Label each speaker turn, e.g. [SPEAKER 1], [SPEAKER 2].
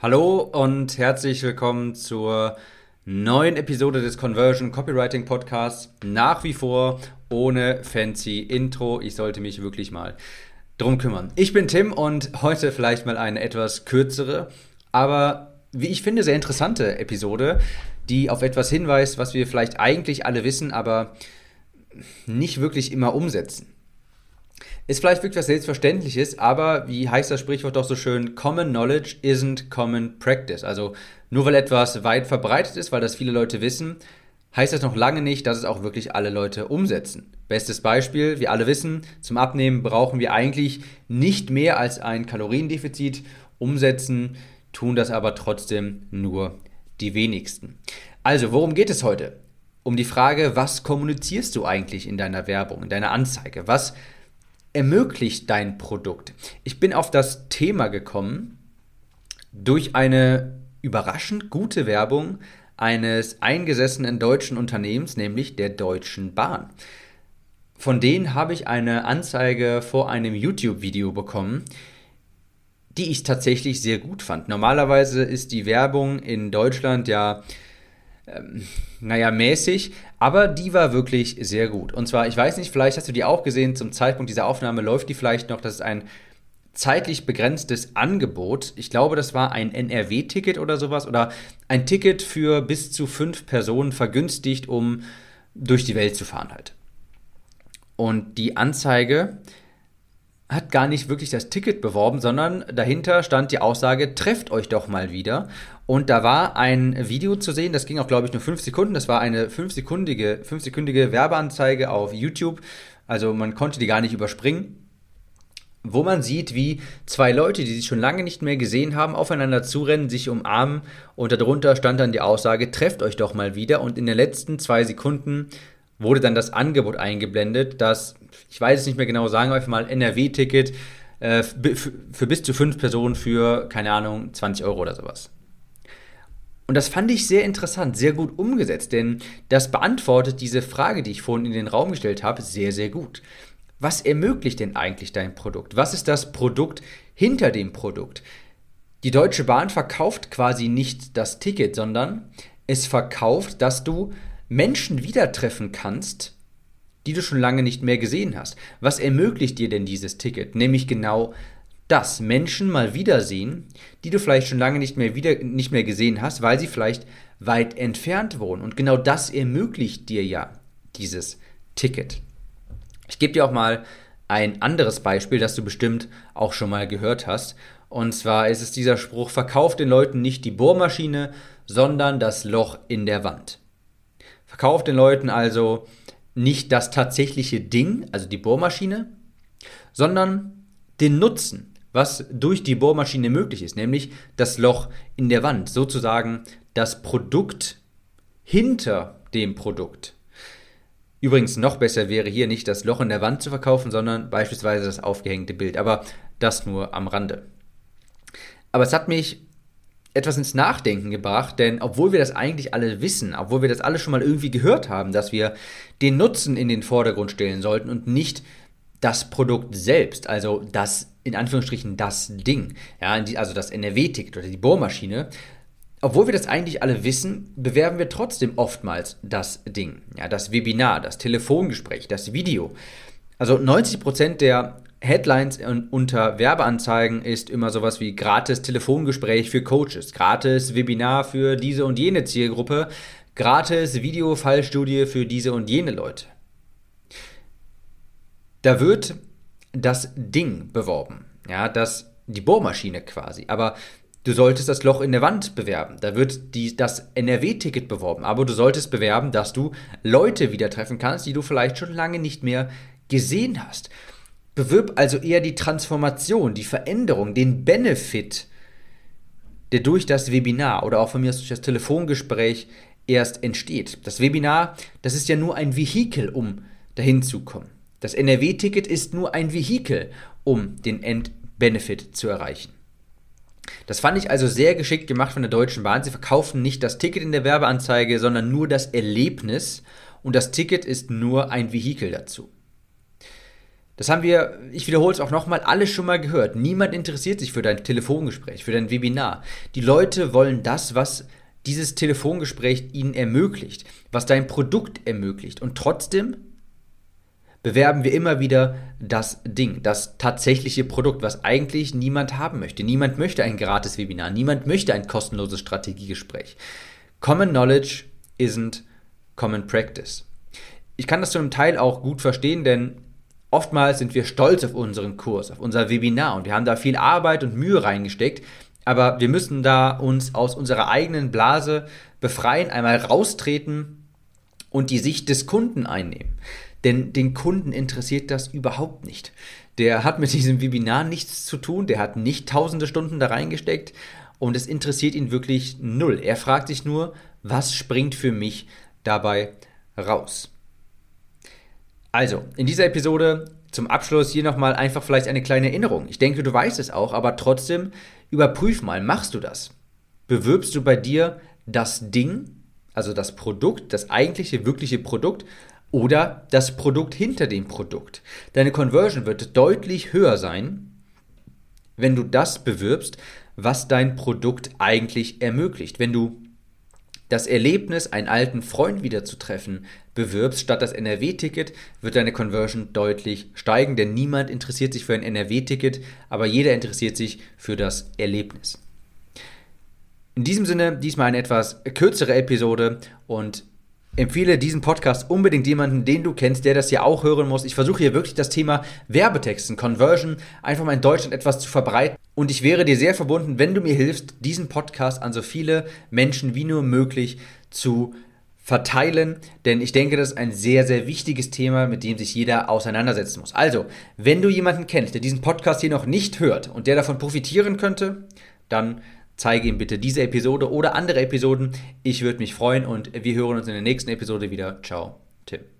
[SPEAKER 1] Hallo und herzlich willkommen zur neuen Episode des Conversion Copywriting Podcasts. Nach wie vor ohne fancy Intro. Ich sollte mich wirklich mal drum kümmern. Ich bin Tim und heute vielleicht mal eine etwas kürzere, aber wie ich finde, sehr interessante Episode, die auf etwas hinweist, was wir vielleicht eigentlich alle wissen, aber nicht wirklich immer umsetzen. Ist vielleicht wirklich was Selbstverständliches, aber wie heißt das Sprichwort doch so schön, Common Knowledge isn't Common Practice. Also nur weil etwas weit verbreitet ist, weil das viele Leute wissen, heißt das noch lange nicht, dass es auch wirklich alle Leute umsetzen. Bestes Beispiel, wir alle wissen, zum Abnehmen brauchen wir eigentlich nicht mehr als ein Kaloriendefizit. Umsetzen tun das aber trotzdem nur die wenigsten. Also, worum geht es heute? Um die Frage, was kommunizierst du eigentlich in deiner Werbung, in deiner Anzeige? Was ermöglicht dein Produkt? Ich bin auf das Thema gekommen durch eine überraschend gute Werbung eines eingesessenen deutschen Unternehmens, nämlich der Deutschen Bahn. Von denen habe ich eine Anzeige vor einem YouTube-Video bekommen, die ich tatsächlich sehr gut fand. Normalerweise ist die Werbung in Deutschland ja ähm, naja, mäßig, aber die war wirklich sehr gut. Und zwar, ich weiß nicht, vielleicht hast du die auch gesehen, zum Zeitpunkt dieser Aufnahme läuft die vielleicht noch, das ist ein zeitlich begrenztes Angebot. Ich glaube, das war ein NRW-Ticket oder sowas oder ein Ticket für bis zu fünf Personen vergünstigt, um durch die Welt zu fahren halt. Und die Anzeige hat gar nicht wirklich das Ticket beworben, sondern dahinter stand die Aussage, trefft euch doch mal wieder. Und da war ein Video zu sehen, das ging auch, glaube ich, nur fünf Sekunden. Das war eine fünfsekündige, fünfsekündige Werbeanzeige auf YouTube. Also man konnte die gar nicht überspringen wo man sieht, wie zwei Leute, die sich schon lange nicht mehr gesehen haben, aufeinander zurennen, sich umarmen und darunter stand dann die Aussage, trefft euch doch mal wieder und in den letzten zwei Sekunden wurde dann das Angebot eingeblendet, das, ich weiß es nicht mehr genau sagen, einfach mal NRW-Ticket äh, für bis zu fünf Personen für, keine Ahnung, 20 Euro oder sowas. Und das fand ich sehr interessant, sehr gut umgesetzt, denn das beantwortet diese Frage, die ich vorhin in den Raum gestellt habe, sehr, sehr gut. Was ermöglicht denn eigentlich dein Produkt? Was ist das Produkt hinter dem Produkt? Die Deutsche Bahn verkauft quasi nicht das Ticket, sondern es verkauft, dass du Menschen wieder treffen kannst, die du schon lange nicht mehr gesehen hast. Was ermöglicht dir denn dieses Ticket? Nämlich genau das, Menschen mal wiedersehen, die du vielleicht schon lange nicht mehr, wieder, nicht mehr gesehen hast, weil sie vielleicht weit entfernt wohnen. Und genau das ermöglicht dir ja dieses Ticket. Ich gebe dir auch mal ein anderes Beispiel, das du bestimmt auch schon mal gehört hast. Und zwar ist es dieser Spruch, verkauft den Leuten nicht die Bohrmaschine, sondern das Loch in der Wand. Verkauft den Leuten also nicht das tatsächliche Ding, also die Bohrmaschine, sondern den Nutzen, was durch die Bohrmaschine möglich ist, nämlich das Loch in der Wand, sozusagen das Produkt hinter dem Produkt. Übrigens noch besser wäre hier nicht das Loch in der Wand zu verkaufen, sondern beispielsweise das aufgehängte Bild, aber das nur am Rande. Aber es hat mich etwas ins Nachdenken gebracht, denn obwohl wir das eigentlich alle wissen, obwohl wir das alle schon mal irgendwie gehört haben, dass wir den Nutzen in den Vordergrund stellen sollten und nicht das Produkt selbst, also das in Anführungsstrichen das Ding, ja, also das NRW-Ticket oder die Bohrmaschine, obwohl wir das eigentlich alle wissen, bewerben wir trotzdem oftmals das Ding, ja, das Webinar, das Telefongespräch, das Video. Also 90% der Headlines unter Werbeanzeigen ist immer sowas wie gratis Telefongespräch für Coaches, gratis Webinar für diese und jene Zielgruppe, gratis Video-Fallstudie für diese und jene Leute. Da wird das Ding beworben, ja, das, die Bohrmaschine quasi. Aber du solltest das Loch in der Wand bewerben. Da wird die, das NRW-Ticket beworben. Aber du solltest bewerben, dass du Leute wieder treffen kannst, die du vielleicht schon lange nicht mehr gesehen hast. Bewirb also eher die Transformation, die Veränderung, den Benefit, der durch das Webinar oder auch von mir aus durch das Telefongespräch erst entsteht. Das Webinar, das ist ja nur ein Vehikel, um dahin zu kommen. Das NRW-Ticket ist nur ein Vehikel, um den Endbenefit zu erreichen. Das fand ich also sehr geschickt gemacht von der Deutschen Bahn. Sie verkaufen nicht das Ticket in der Werbeanzeige, sondern nur das Erlebnis und das Ticket ist nur ein Vehikel dazu. Das haben wir, ich wiederhole es auch nochmal, alles schon mal gehört. Niemand interessiert sich für dein Telefongespräch, für dein Webinar. Die Leute wollen das, was dieses Telefongespräch ihnen ermöglicht, was dein Produkt ermöglicht. Und trotzdem bewerben wir immer wieder das Ding, das tatsächliche Produkt, was eigentlich niemand haben möchte. Niemand möchte ein gratis Webinar, niemand möchte ein kostenloses Strategiegespräch. Common Knowledge isn't Common Practice. Ich kann das zu einem Teil auch gut verstehen, denn Oftmals sind wir stolz auf unseren Kurs, auf unser Webinar und wir haben da viel Arbeit und Mühe reingesteckt, aber wir müssen da uns aus unserer eigenen Blase befreien, einmal raustreten und die Sicht des Kunden einnehmen. Denn den Kunden interessiert das überhaupt nicht. Der hat mit diesem Webinar nichts zu tun, der hat nicht tausende Stunden da reingesteckt und es interessiert ihn wirklich null. Er fragt sich nur, was springt für mich dabei raus? Also, in dieser Episode zum Abschluss hier nochmal einfach vielleicht eine kleine Erinnerung. Ich denke, du weißt es auch, aber trotzdem überprüf mal, machst du das? Bewirbst du bei dir das Ding, also das Produkt, das eigentliche, wirkliche Produkt oder das Produkt hinter dem Produkt? Deine Conversion wird deutlich höher sein, wenn du das bewirbst, was dein Produkt eigentlich ermöglicht. Wenn du das Erlebnis, einen alten Freund wieder zu treffen, bewirbst statt das NRW-Ticket, wird deine Conversion deutlich steigen, denn niemand interessiert sich für ein NRW-Ticket, aber jeder interessiert sich für das Erlebnis. In diesem Sinne, diesmal eine etwas kürzere Episode und empfehle diesen Podcast unbedingt jemanden, den du kennst, der das hier auch hören muss. Ich versuche hier wirklich das Thema Werbetexten, Conversion, einfach mal in Deutschland etwas zu verbreiten. Und ich wäre dir sehr verbunden, wenn du mir hilfst, diesen Podcast an so viele Menschen wie nur möglich zu verteilen, denn ich denke, das ist ein sehr, sehr wichtiges Thema, mit dem sich jeder auseinandersetzen muss. Also, wenn du jemanden kennst, der diesen Podcast hier noch nicht hört und der davon profitieren könnte, dann zeige ihm bitte diese Episode oder andere Episoden. Ich würde mich freuen und wir hören uns in der nächsten Episode wieder. Ciao, Tim.